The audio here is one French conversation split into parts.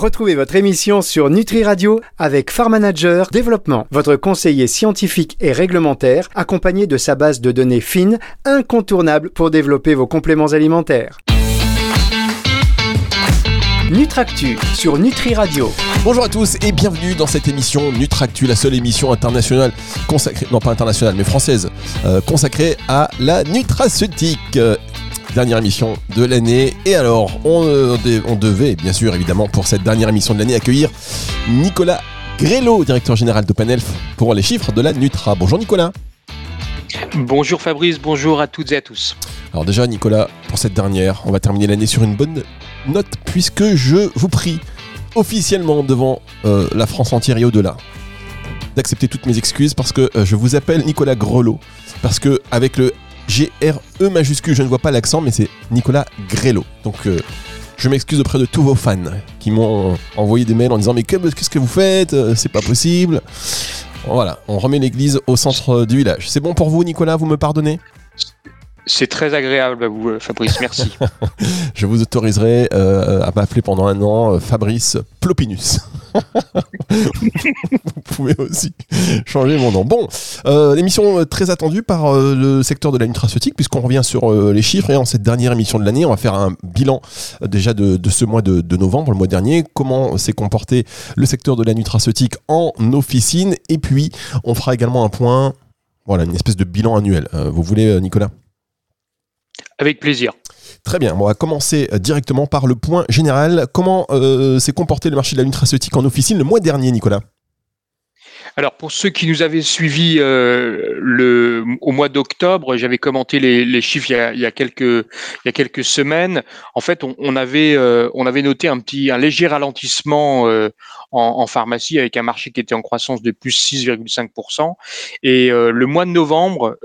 Retrouvez votre émission sur Nutri Radio avec Farm Manager Développement, votre conseiller scientifique et réglementaire, accompagné de sa base de données fines, incontournable pour développer vos compléments alimentaires. Nutractu sur Nutri Radio. Bonjour à tous et bienvenue dans cette émission Nutractu, la seule émission internationale consacrée, non pas internationale mais française, euh, consacrée à la nutraceutique. Dernière émission de l'année. Et alors, on, euh, on, devait, bien sûr, évidemment, pour cette dernière émission de l'année, accueillir Nicolas Grello, directeur général d'OpenElf, pour les chiffres de la Nutra. Bonjour Nicolas. Bonjour Fabrice, bonjour à toutes et à tous. Alors déjà Nicolas, pour cette dernière, on va terminer l'année sur une bonne note puisque je vous prie officiellement devant euh, la France entière et au-delà d'accepter toutes mes excuses parce que euh, je vous appelle Nicolas Grelot parce que avec le G-R-E majuscule, je ne vois pas l'accent mais c'est Nicolas Grelot. Donc euh, je m'excuse auprès de tous vos fans qui m'ont envoyé des mails en disant mais qu'est-ce que vous faites C'est pas possible. Voilà, on remet l'église au centre du village. C'est bon pour vous Nicolas, vous me pardonnez? C'est très agréable à vous, euh, Fabrice. Merci. je vous autoriserai euh, à m'appeler pendant un an euh, Fabrice Plopinus. Vous pouvez aussi changer mon nom. Bon, l'émission très attendue par le secteur de la nutraceutique, puisqu'on revient sur les chiffres. Et en cette dernière émission de l'année, on va faire un bilan déjà de, ce mois de, de, novembre, le mois dernier. Comment s'est comporté le secteur de la nutraceutique en officine. Et puis, on fera également un point. Voilà, une espèce de bilan annuel. vous voulez, Nicolas? Avec plaisir. Très bien, on va commencer euh, directement par le point général. Comment euh, s'est comporté le marché de la nutraceutique en officine le mois dernier, Nicolas? Alors pour ceux qui nous avaient suivis euh, au mois d'octobre, j'avais commenté les, chiffres il y, a, quelques, semaines. En fait, on, avait, noté un léger ralentissement en, en, pharmacie avec un marché qui était en croissance de plus 6,5%. Et le mois de novembre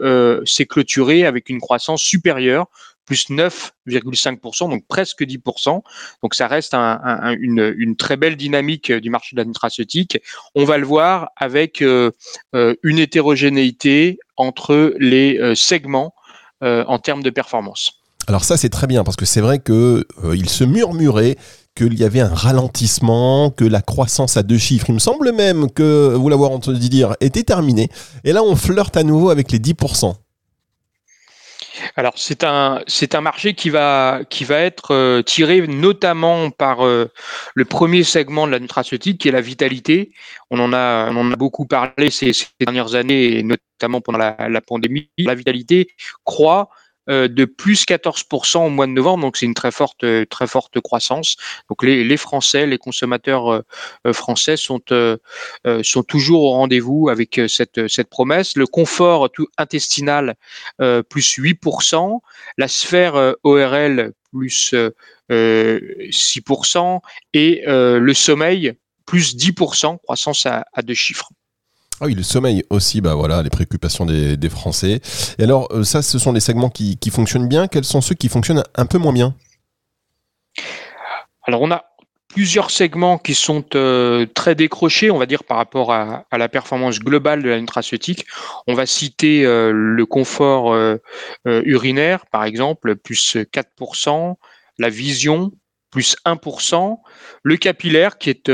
s'est clôturé avec une croissance supérieure plus 9,5%, donc presque 10%. Donc ça reste une, très belle dynamique du marché de la nutraceutique. On va le voir avec euh, euh, une hétérogénéité entre les euh, segments en termes de performance. Alors ça c'est très bien parce que c'est vrai que il se murmurait qu'il y avait un ralentissement, que la croissance à deux chiffres, il me semble même que vous l'avoir entendu dire, était terminée. Et là on flirte à nouveau avec les 10%. Alors c'est un c'est un marché qui va qui va être euh, tiré notamment par euh, le premier segment de la nutraceutique qui est la vitalité. On en a on en a beaucoup parlé ces, dernières années et notamment pendant la, pandémie. La vitalité croît de plus 14% au mois de novembre, donc c'est une très forte, euh, très forte croissance. Donc les, les Français, les consommateurs euh, français sont, sont toujours au rendez-vous avec cette, cette promesse. Le confort intestinal plus 8%, la sphère ORL plus 6% et le sommeil plus 10%, croissance à deux chiffres. Ah oui, le sommeil aussi, bah voilà, les préoccupations des, Français. Et alors, euh, ça, ce sont les segments qui, fonctionnent bien. Quels sont ceux qui fonctionnent un peu moins bien? Alors, on a plusieurs segments qui sont euh, très décrochés, on va dire, par rapport à, la performance globale de la nutraceutique. On va citer euh, le confort urinaire, par exemple, plus 4%, la vision, plus 1%, le capillaire, qui est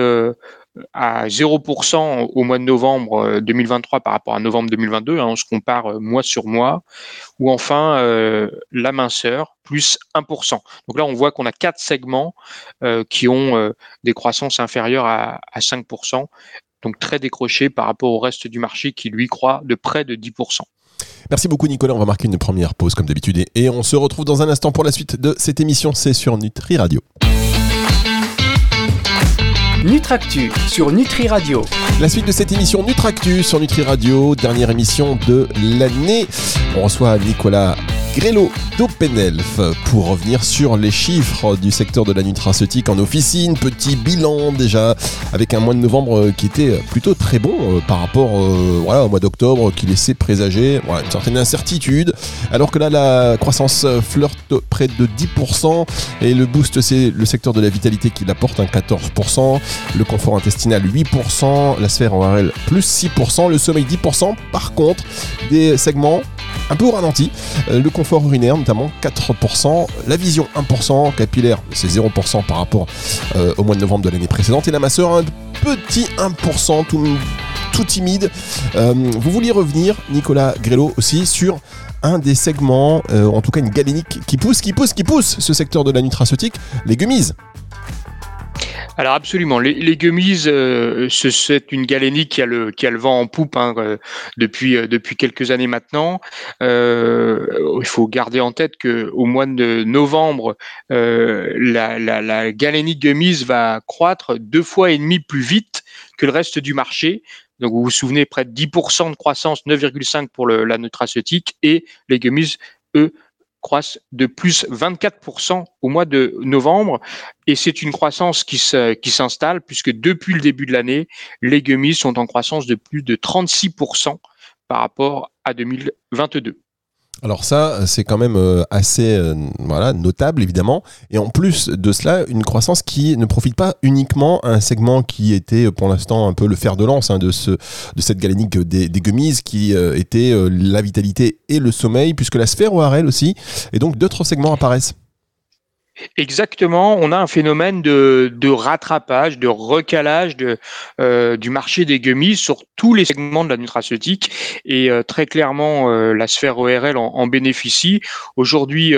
à 0% au mois de novembre 2023 euh, par rapport à novembre 2022, hein, on se compare euh, mois sur mois, ou enfin euh, la minceur, plus 1%. Donc là, on voit qu'on a quatre segments qui ont des croissances inférieures à, à 5%, donc très décrochés par rapport au reste du marché qui, lui, croit de près de 10%. Merci beaucoup Nicolas, on va marquer une première pause comme d'habitude et on se retrouve dans un instant pour la suite de cette émission, c'est sur Nutri Radio. Nutractu sur Nutri Radio. La suite de cette émission Nutractu sur Nutri Radio, dernière émission de l'année. On reçoit Nicolas Grello d'Openelf pour revenir sur les chiffres du secteur de la nutraceutique en officine. Petit bilan déjà avec un mois de novembre qui était plutôt très bon euh, par rapport euh, au mois d'octobre qui laissait présager une certaine incertitude. Alors que là la croissance flirte près de 10% et le boost c'est le secteur de la vitalité qui l'apporte un 14%, le confort intestinal 8%, la sphère ORL plus 6%, le sommeil 10%. Par contre des segments un peu au ralenti. le confort urinaire notamment 4%, la vision 1%, capillaire c'est 0% par rapport au mois de novembre de l'année précédente et la masseur un petit 1% tout, timide. vous vouliez revenir, Nicolas Grello aussi, sur un des segments, en tout cas une galénique qui pousse, qui pousse, qui pousse ce secteur de la nutraceutique, les gummies. Alors absolument, les, les gummies, euh, c'est une galénie qui a le vent en poupe hein, euh, depuis euh, depuis quelques années maintenant. il faut garder en tête que au mois de novembre, la, la, la galénie gummies va croître deux fois et demi plus vite que le reste du marché. Donc vous vous souvenez, près de 10% de croissance, 9,5 pour la nutraceutique et les gummies, eux, croissent de plus 24% au mois de novembre. Et c'est une croissance qui s'installe puisque depuis le début de l'année, les gummies sont en croissance de plus de 36% par rapport à 2022. Alors ça, c'est quand même euh, assez euh, voilà, notable, évidemment. Et en plus de cela, une croissance qui ne profite pas uniquement à un segment qui était pour l'instant un peu le fer de lance hein, de, ce, de cette galénique des, des gummies, qui euh, était la vitalité et le sommeil, puisque la sphère ORL aussi. Et donc d'autres segments apparaissent. Exactement, on a un phénomène de, rattrapage, de recalage euh, du marché des gummies sur tous les segments de la nutraceutique et euh, très clairement euh, la sphère ORL en, bénéficie. Aujourd'hui,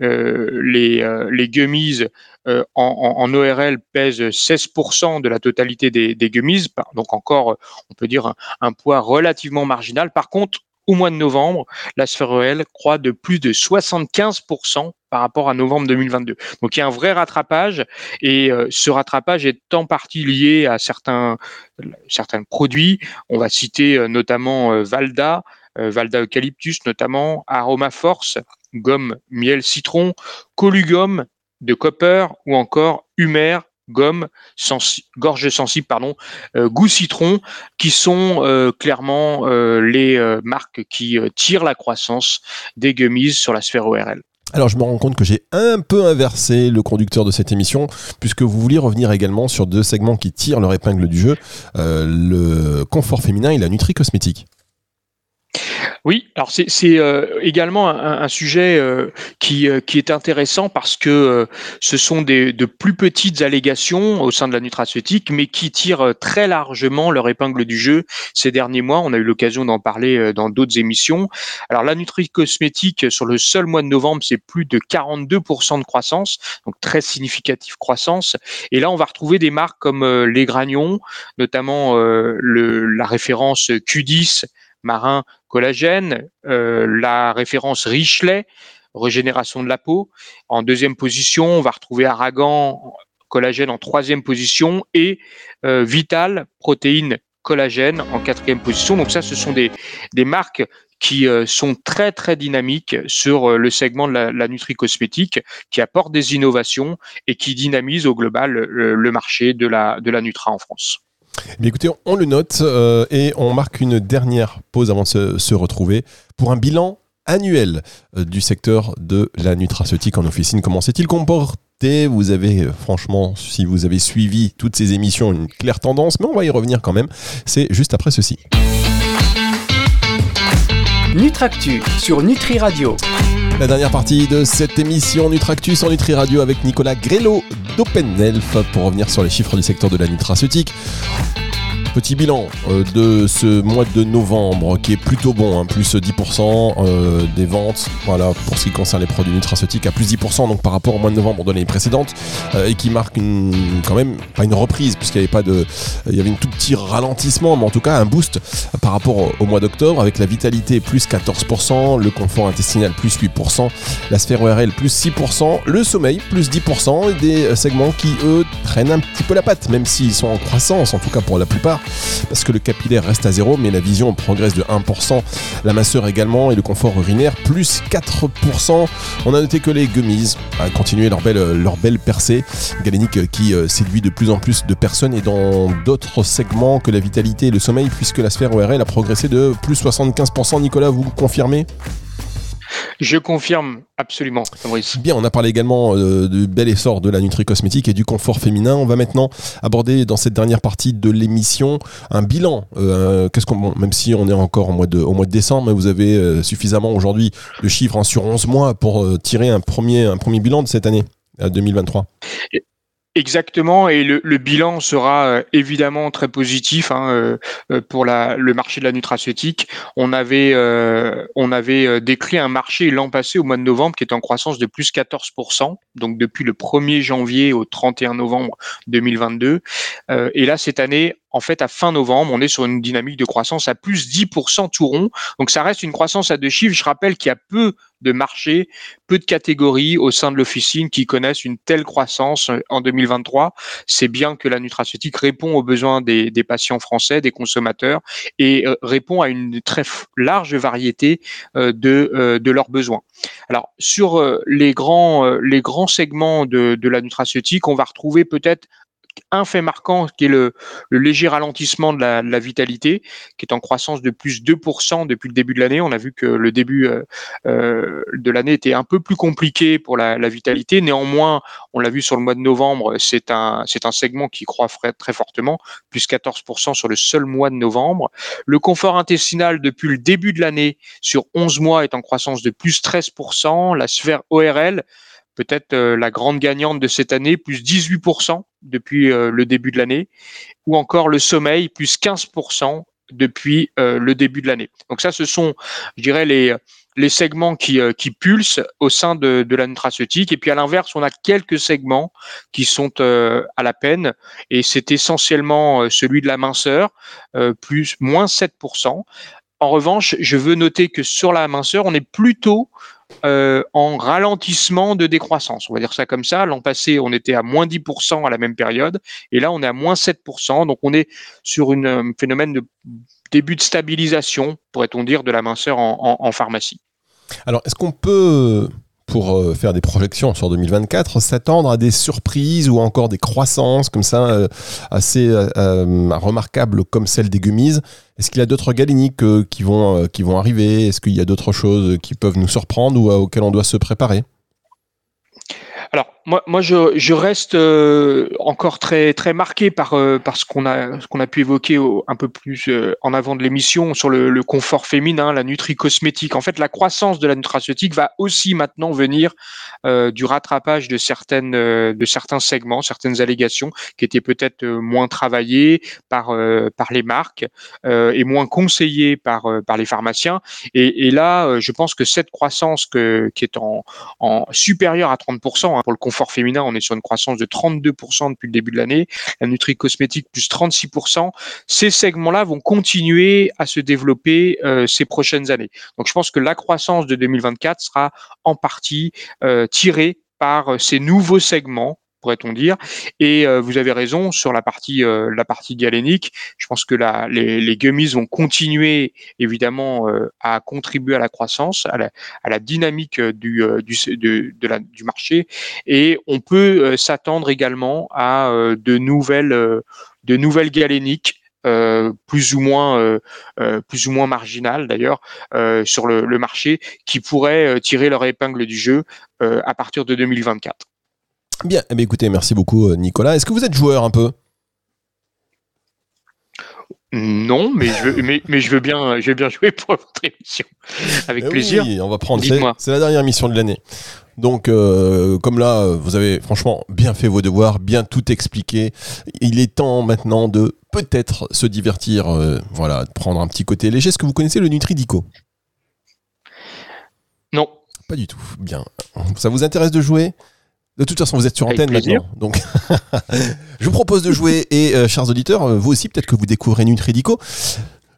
les, les gummies en, ORL pèsent 16% de la totalité des, des, gummies, donc encore, on peut dire, un poids relativement marginal. Par contre, au mois de novembre, la sphère ORL croît de plus de 75% par rapport à novembre 2022. Donc il y a un vrai rattrapage et euh, ce rattrapage est en partie lié à certains, certains produits. On va citer euh, notamment euh, Valda, Valda Eucalyptus notamment, Aroma Force, gomme miel citron, Colugum de copper ou encore Humer gomme, gorge sensible, pardon, euh, goût citron, qui sont euh, clairement euh, les marques qui tirent la croissance des gummies sur la sphère ORL. Alors je me rends compte que j'ai un peu inversé le conducteur de cette émission, puisque vous vouliez revenir également sur deux segments qui tirent leur épingle du jeu, le confort féminin et la nutri cosmétique. Oui, alors c'est euh, également un, sujet euh, qui, euh, qui est intéressant parce que ce sont des, de plus petites allégations au sein de la nutraceutique, mais qui tirent très largement leur épingle du jeu ces derniers mois. On a eu l'occasion d'en parler dans d'autres émissions. Alors la nutri-cosmétique, sur le seul mois de novembre, c'est plus de 42% de croissance, donc très significative croissance. Et là, on va retrouver des marques comme les Gragnons, notamment le, la référence Q10 marin collagène, euh, la référence Richelet, régénération de la peau. En deuxième position, on va retrouver Aragan, collagène en troisième position et euh, Vital, protéines collagène en quatrième position. Donc ça, ce sont des, marques qui euh, sont très très dynamiques sur le segment de la, nutri-cosmétique, qui apportent des innovations et qui dynamisent au global le, marché de la Nutra en France. Mais écoutez, on le note euh, et on marque une dernière pause avant de se, retrouver pour un bilan annuel euh, du secteur de la nutraceutique en officine. Comment s'est-il comporté? Vous avez, euh, franchement, si vous avez suivi toutes ces émissions, une claire tendance, mais on va y revenir quand même. C'est juste après ceci. Nutractu sur Nutri Radio. La dernière partie de cette émission Nutractus en Nutri Radio avec Nicolas Grello d'OpenElf pour revenir sur les chiffres du secteur de la nutraceutique. Petit bilan euh, de ce mois de novembre qui est plutôt bon, hein, plus 10% euh, des ventes, voilà, pour ce qui concerne les produits nutraceutiques, à plus 10% donc par rapport au mois de novembre de l'année précédente, euh, et qui marque une, quand même, pas une reprise, puisqu'il n'y avait pas de. Il y avait un tout petit ralentissement, mais en tout cas un boost par rapport au, mois d'octobre, avec la vitalité plus 14%, le confort intestinal plus 8%, la sphère ORL plus 6%, le sommeil plus 10%, et des segments qui, eux, traînent un petit peu la patte, même s'ils sont en croissance, en tout cas pour la plupart parce que le capillaire reste à zéro, mais la vision progresse de 1%, la masseur également, et le confort urinaire plus 4%. On a noté que les gummies ont continué leur belle, leur belle percée, galénique qui euh, séduit de plus en plus de personnes et dans d'autres segments que la vitalité et le sommeil, puisque la sphère ORL a progressé de plus 75%. Nicolas, vous confirmez? Je confirme absolument, Bien, on a parlé également euh, du bel essor de la nutri-cosmétique et du confort féminin. On va maintenant aborder dans cette dernière partie de l'émission un bilan. Euh, qu'est-ce qu'on, même si on est encore au mois de, au mois de décembre, vous avez euh, suffisamment aujourd'hui de chiffres hein, sur 11 mois pour tirer un premier, un premier bilan de cette année 2023. Exactement, et le, bilan sera euh, évidemment très positif hein, euh, euh, pour la, le marché de la nutraceutique. On avait, on avait décrit un marché l'an passé au mois de novembre qui est en croissance de plus 14%, donc depuis le 1er janvier au 31 novembre 2022. et là, cette année, en fait, à fin novembre, on est sur une dynamique de croissance à plus 10% tout rond. Donc, ça reste une croissance à deux chiffres. Je rappelle qu'il y a peu de marchés, peu de catégories au sein de l'officine qui connaissent une telle croissance euh, en 2023. C'est bien que la nutraceutique répond aux besoins des, patients français, des consommateurs, et euh, répond à une très large variété euh, de, leurs besoins. Alors, sur les grands, les grands segments de, de la nutraceutique, on va retrouver peut-être un fait marquant qui est le, léger ralentissement de la, vitalité, qui est en croissance de plus 2% depuis le début de l'année. On a vu que le début euh, euh, de l'année était un peu plus compliqué pour la, vitalité. Néanmoins, on l'a vu sur le mois de novembre, c'est un, c'est un segment qui croît très fortement, plus 14% sur le seul mois de novembre. Le confort intestinal depuis le début de l'année sur 11 mois est en croissance de plus 13%. La sphère ORL peut-être euh, la grande gagnante de cette année, plus 18% depuis euh, le début de l'année, ou encore le sommeil, plus 15% depuis euh, le début de l'année. Donc ça, ce sont, je dirais, les, les segments qui, qui pulsent au sein de, de la nutraceutique. Et puis à l'inverse, on a quelques segments qui sont à la peine, et c'est essentiellement celui de la minceur, plus moins 7%. En revanche, je veux noter que sur la minceur, on est plutôt euh, en ralentissement de décroissance. On va dire ça comme ça. L'an passé, on était à moins 10% à la même période, et là, on est à moins 7%. Donc, on est sur un euh, phénomène de début de stabilisation, pourrait-on dire, de la minceur en pharmacie. Alors, est-ce qu'on peut pour euh, faire des projections sur 2024, s'attendre à des surprises ou encore des croissances comme ça euh, assez euh, remarquables comme celle des gummies. Est-ce qu'il y a d'autres galéniques qui, vont, qui vont arriver? Est-ce qu'il y a d'autres choses qui peuvent nous surprendre ou auxquelles on doit se préparer? Alors moi, je, reste euh, encore très très marqué par euh, ce qu'on a pu évoquer un peu plus euh, en avant de l'émission sur le, confort féminin, la nutri cosmétique. En fait, la croissance de la nutraceutique va aussi maintenant venir du rattrapage de certaines de certains segments, certaines allégations qui étaient peut-être moins travaillées par les marques et moins conseillées par les pharmaciens. Et, là, je pense que cette croissance qui est en, en supérieure à 30% Hein, pour le confort féminin, on est sur une croissance de 32% depuis le début de l'année. La nutri cosmétique plus 36%. Ces segments-là vont continuer à se développer euh, ces prochaines années. Donc je pense que la croissance de 2024 sera en partie euh, tirée par euh, ces nouveaux segments pourrait-on dire. Et euh, vous avez raison sur la partie euh, la partie galénique. Je pense que la, les, les gummies vont continuer évidemment euh, à contribuer à la croissance, à la, à la dynamique du du de, la, du marché. Et on peut s'attendre également à de nouvelles de nouvelles galéniques. Euh, plus ou moins euh, plus ou moins marginales d'ailleurs euh, sur le, le, marché qui pourraient tirer leur épingle du jeu à partir de 2024. Bien, eh écoutez, merci beaucoup euh, Nicolas. Est-ce que vous êtes joueur un peu non, mais je, veux, mais, je veux bien, je veux bien jouer pour votre émission. Avec eh plaisir. Oui, on va prendre. C'est la dernière émission de l'année. Donc, euh, comme là, vous avez franchement bien fait vos devoirs, bien tout expliqué. Il est temps maintenant de peut-être se divertir, euh, voilà, de prendre un petit côté léger. Est-ce que vous connaissez le Nutridico? Non. Pas du tout. Bien. Ça vous intéresse de jouer? De toute façon, vous êtes sur antenne maintenant. Donc, je vous propose de jouer. Et euh, chers auditeurs, euh, vous aussi, peut-être que vous découvrez Nutridico.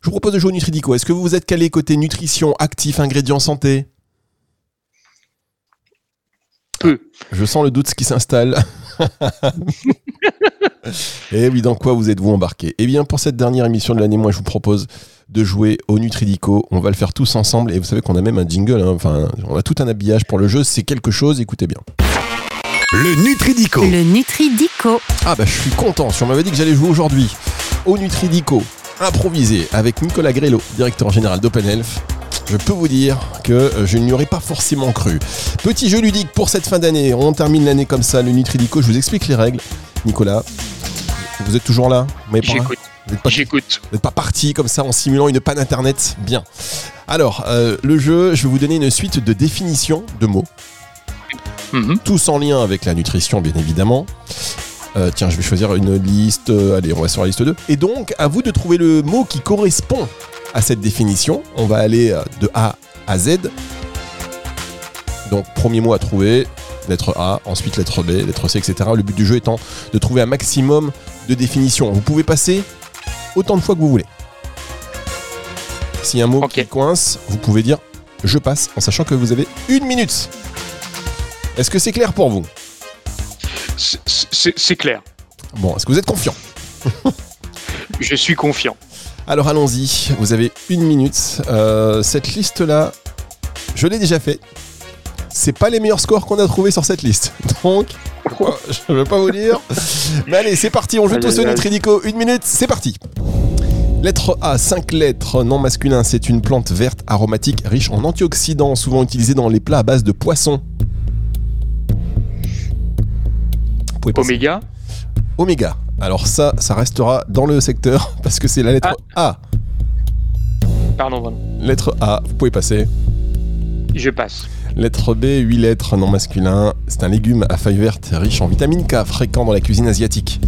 Je vous propose de jouer au Nutridico. Est-ce que vous êtes calé côté nutrition, actif, ingrédients santé? Peu. Je sens le doute qui s'installe. Et eh oui, dans quoi vous êtes-vous embarqué? Eh bien, pour cette dernière émission de l'année, moi, je vous propose de jouer au Nutridico. On va le faire tous ensemble. Et vous savez qu'on a même un jingle. Hein. Enfin, on a tout un habillage pour le jeu. C'est quelque chose. Écoutez bien. Le Nutridico. Le Nutridico. Ah bah je suis content, si on m'avait dit que j'allais jouer aujourd'hui au Nutridico improvisé avec Nicolas Grello, directeur général d'Open Health. je peux vous dire que euh, je n'y aurais pas forcément cru. Petit jeu ludique pour cette fin d'année. On termine l'année comme ça, le Nutridico. Je vous explique les règles. Nicolas, vous êtes toujours là? Mais pas- J'écoute. vous n'êtes pas, J'écoute. vous n'êtes pas parti comme ça en simulant une panne internet? Bien. Alors, euh, le jeu, je vais vous donner une suite de définitions de mots, Mhm. tous en lien avec la nutrition, bien évidemment. Euh, tiens, je vais choisir une liste. euh, allez, on va sur la liste 2. Et donc, à vous de trouver le mot qui correspond à cette définition. On va aller euh, de A à Z. Donc, premier mot à trouver, lettre A, ensuite lettre B, lettre C, etc. Le but du jeu étant de trouver un maximum de définitions. Vous pouvez passer autant de fois que vous voulez. Si un mot qui coince, vous pouvez dire je passe en sachant que vous avez une minute. Est-ce que c'est clair pour vous? C'est- clair. Bon, est-ce que vous êtes confiant? Je suis confiant. Alors allons-y, vous avez une minute. Euh, cette liste-là, je l'ai déjà fait. C'est pas les meilleurs scores qu'on a trouvés sur cette liste. Donc, je ne vais pas vous dire. Mais allez, c'est parti, on joue tous au. Nutridico. Une minute, c'est parti. Lettre A, 5 lettres, non masculin, c'est une plante verte aromatique riche en antioxydants, souvent utilisée dans les plats à base de poisson. Vous pouvez passer. Oméga. Oméga. Alors ça, ça restera dans le secteur parce que c'est la lettre A. Pardon, pardon. Lettre A, vous pouvez passer. Je passe. Lettre B, 8 lettres, non masculin. C'est un légume à feuilles vertes riche en vitamine K, fréquent dans la cuisine asiatique.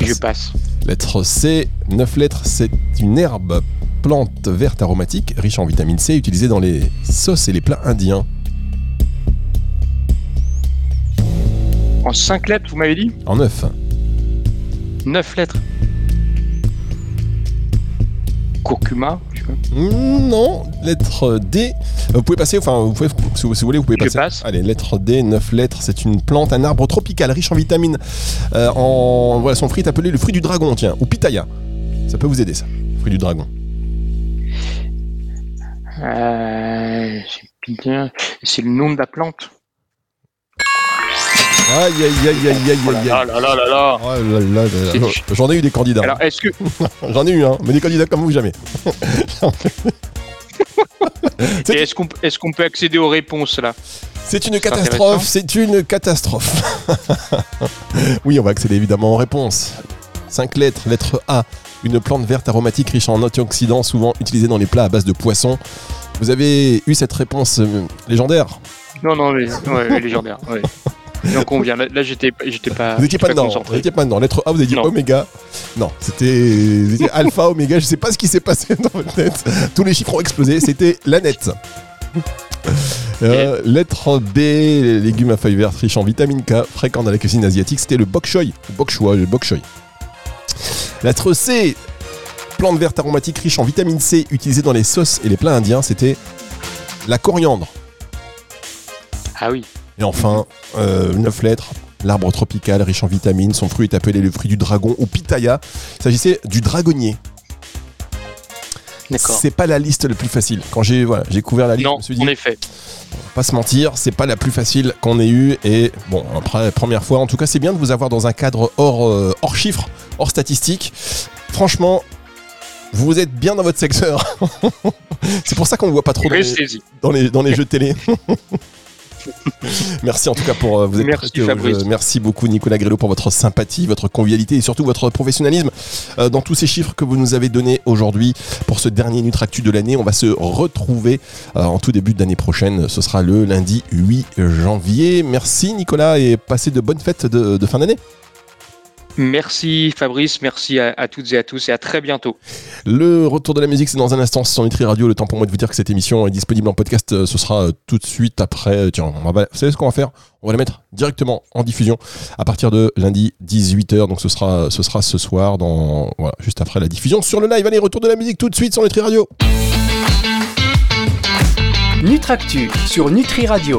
Je passe. Lettre C, 9 lettres, c'est une herbe, plante verte aromatique, riche en vitamine C, utilisée dans les sauces et les plats indiens. En 5 lettres, vous m'avez dit En 9. 9 lettres. Curcuma. je sais pas. Hmm, Non, lettre D. Vous pouvez passer, enfin, vous pouvez, si vous, si vous voulez, vous pouvez Je passer. passe. Allez, lettre D, 9 lettres. C'est une plante, un arbre tropical riche en vitamines. Euh, en, voilà, son fruit est appelé le fruit du dragon, tiens, ou pitaya. Ça peut vous aider, ça. Fruit du dragon. Euh, c'est bien. C'est le nom de la plante. Aïe, aïe, aïe, aïe, aïe, Oh aïe, là aïe. là là là là. Oh là là là J'en ai eu des candidats. Alors, est-ce que. J'en ai eu, hein, mais des candidats comme vous, jamais. Est-ce qu'on est qu'on peut accéder aux réponses là? C'est une catastrophe, c'est une catastrophe. oui, on va accéder évidemment aux réponses. 5 lettres, lettre A, une plante verte aromatique riche en antioxydants, souvent utilisée dans les plats à base de poisson. Vous avez eu cette réponse euh, légendaire? Non, non, les, ouais, légendaire. Ouais. J'en conviens. Là, là, j'étais j'étais pas. Vous n'étiez j'étais pas dedans, vous n'étiez pas dedans. Lettre A, vous avez dit Non. oméga. Non, c'était alpha, oméga, je sais pas ce qui s'est passé dans votre tête. Tous les chiffres ont explosé, c'était la nette. Euh, lettre B, les légumes à feuilles vertes riches en vitamine K, fréquent dans la cuisine asiatique, c'était le bok choy. Le bok choy, le bok choy. Lettre C, plante verte aromatique riche en vitamine C, utilisée dans les sauces et les plats indiens, c'était la coriandre. Ah oui. Et enfin, 9 lettres, l'arbre tropical riche en vitamines, son fruit est appelé le fruit du dragon ou pitaya. Il s'agissait du dragonnier. D'accord. C'est pas la liste la plus facile. Quand j'ai voilà, j'ai couvert la liste, je Non, me suis dit, en effet. pas se mentir, c'est pas la plus facile qu'on ait eue. Et bon, après, première fois, en tout cas, c'est bien de vous avoir dans un cadre hors, euh, hors chiffres, hors statistiques. Franchement, vous êtes bien dans votre secteur. c'est pour ça qu'on ne voit pas trop dans les, dans les, dans les jeux télé. Merci en tout cas pour euh, vous être Merci, Fabrice. Merci beaucoup Nicolas Grélo pour votre sympathie, votre convivialité et surtout votre professionnalisme euh, dans tous ces chiffres que vous nous avez donnés aujourd'hui pour ce dernier Nutractu de l'année. On va se retrouver euh, en tout début d'année prochaine. Ce sera le lundi 8 janvier. Merci Nicolas et passez de bonnes fêtes de, de fin d'année. Merci Fabrice, merci à, à toutes et à tous et à très bientôt. Le retour de la musique, c'est dans un instant sur Nutri Radio. Le temps pour moi de vous dire que cette émission est disponible en podcast. Euh, Ce sera euh, tout de suite après. euh, Tiens, on va, vous savez ce qu'on va faire? On va la mettre directement en diffusion à partir de lundi 18h. Donc ce sera, ce sera ce soir, dans, voilà, juste après la diffusion sur le live. Allez, retour de la musique tout de suite sur Nutri Radio. Nutractu sur Nutri Radio.